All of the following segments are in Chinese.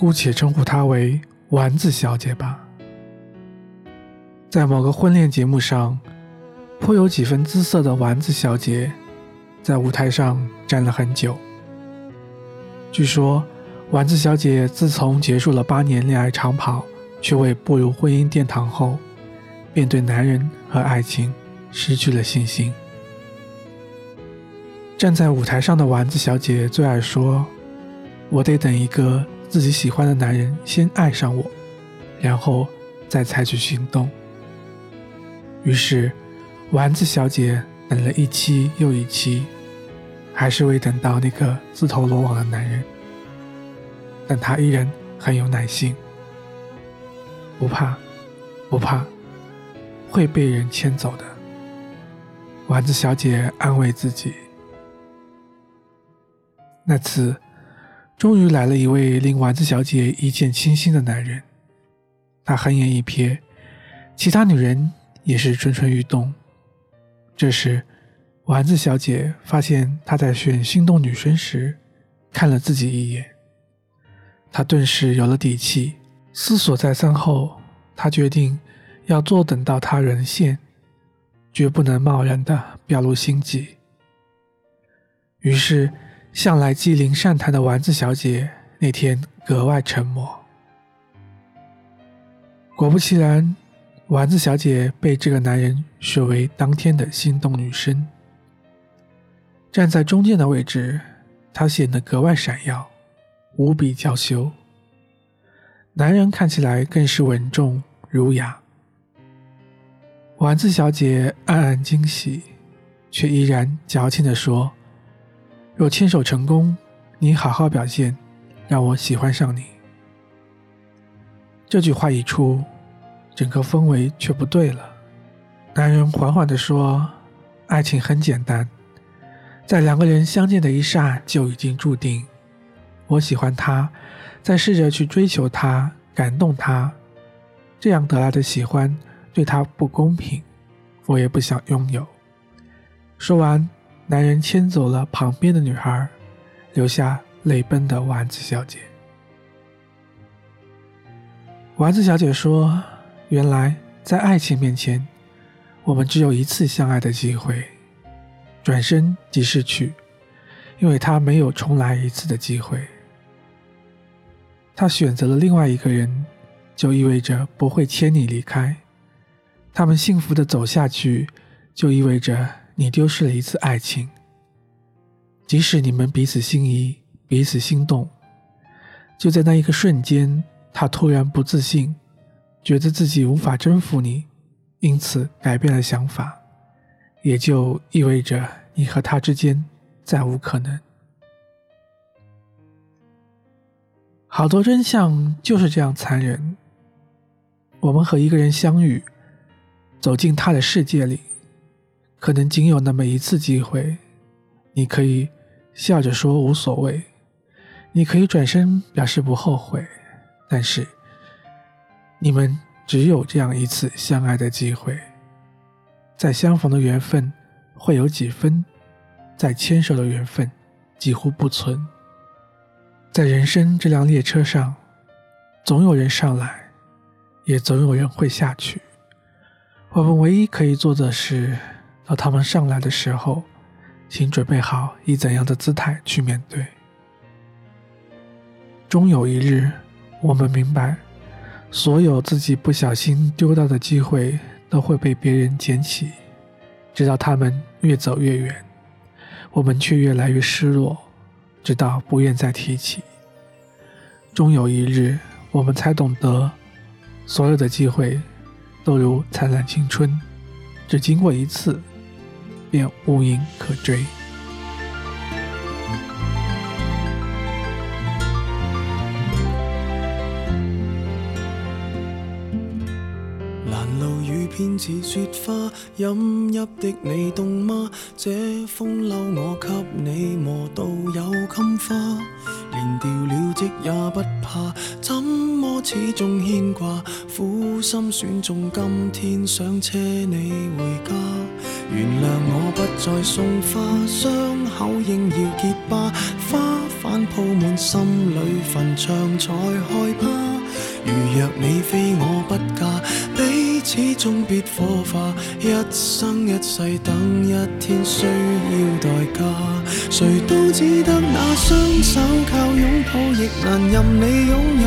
姑且称呼她为丸子小姐吧。在某个婚恋节目上，颇有几分姿色的丸子小姐，在舞台上站了很久。据说，丸子小姐自从结束了八年恋爱长跑，却未步入婚姻殿堂后，便对男人和爱情失去了信心。站在舞台上的丸子小姐最爱说：“我得等一个自己喜欢的男人先爱上我，然后再采取行动。”于是，丸子小姐等了一期又一期，还是未等到那个自投罗网的男人。但她依然很有耐心，不怕，不怕，会被人牵走的。丸子小姐安慰自己。那次，终于来了一位令丸子小姐一见倾心的男人。他横眼一瞥，其他女人。也是蠢蠢欲动。这时，丸子小姐发现他在选心动女生时，看了自己一眼。她顿时有了底气。思索再三后，她决定要坐等到他沦陷，绝不能贸然的表露心迹。于是，向来机灵善谈的丸子小姐那天格外沉默。果不其然。丸子小姐被这个男人选为当天的心动女生，站在中间的位置，她显得格外闪耀，无比娇羞。男人看起来更是稳重儒雅。丸子小姐暗暗惊喜，却依然矫情地说：“若牵手成功，你好好表现，让我喜欢上你。”这句话一出。整个氛围却不对了。男人缓缓地说：“爱情很简单，在两个人相见的一刹就已经注定。我喜欢他，再试着去追求他，感动他，这样得来的喜欢对他不公平，我也不想拥有。”说完，男人牵走了旁边的女孩，留下泪奔的丸子小姐。丸子小姐说。原来，在爱情面前，我们只有一次相爱的机会，转身即逝去，因为他没有重来一次的机会。他选择了另外一个人，就意味着不会牵你离开。他们幸福的走下去，就意味着你丢失了一次爱情。即使你们彼此心仪，彼此心动，就在那一个瞬间，他突然不自信。觉得自己无法征服你，因此改变了想法，也就意味着你和他之间再无可能。好多真相就是这样残忍。我们和一个人相遇，走进他的世界里，可能仅有那么一次机会。你可以笑着说无所谓，你可以转身表示不后悔，但是。你们只有这样一次相爱的机会，再相逢的缘分会有几分，再牵手的缘分几乎不存。在人生这辆列车上，总有人上来，也总有人会下去。我们唯一可以做的是，到他们上来的时候，请准备好以怎样的姿态去面对。终有一日，我们明白。所有自己不小心丢到的机会，都会被别人捡起，直到他们越走越远，我们却越来越失落，直到不愿再提起。终有一日，我们才懂得，所有的机会，都如灿烂青春，只经过一次，便无影可追。难路雨偏似雪花，饮泣的你冻吗？这风褛我给你磨到有襟花，连掉了职也不怕，怎始终牵挂？苦心选中今天想车你回家，原谅我不再送花，伤口应要结疤，花。瓣铺满心里坟场才害怕。如若你非我不嫁，彼此终必火化。一生一世等一天需要代价，谁都只得那双手靠拥抱，亦难任你拥有。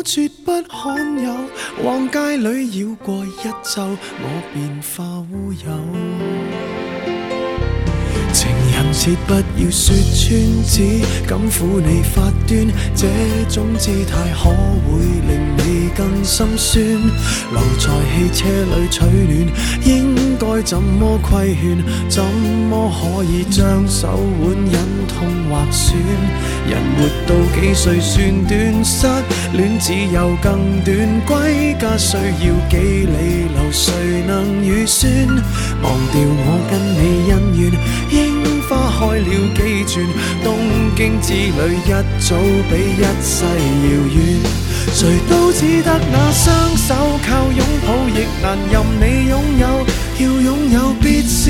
我绝不罕有，往街里绕过一周，我便化乌有。情人节不要说穿，只敢抚你发端，这种姿态可会令更心酸。留在汽车里取暖，应该怎么规劝？怎么可以将手腕忍痛划损？人活到几岁算短？失恋只有更短，归家需要几里路，谁能预算？忘掉我跟你恩怨。樱花开了几转，经之旅一早比一世遥远。谁都只得那双手靠拥抱，亦难任你拥有。要拥有，必先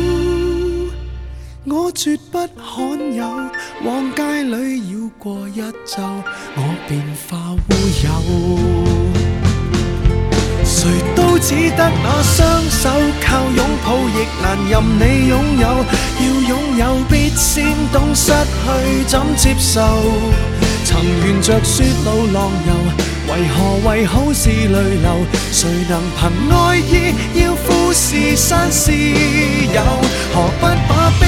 我绝不罕有，往街里绕过一周，我便化乌有。谁都只得那双手靠拥抱，亦难任你拥有。要拥有，必先懂失去怎接受。曾沿着雪路浪游。为何为好事泪流？谁能凭爱意要富士山私有？何不把悲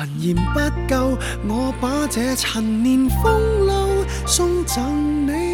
有。你还嫌不够，我把这陈年风流送赠你。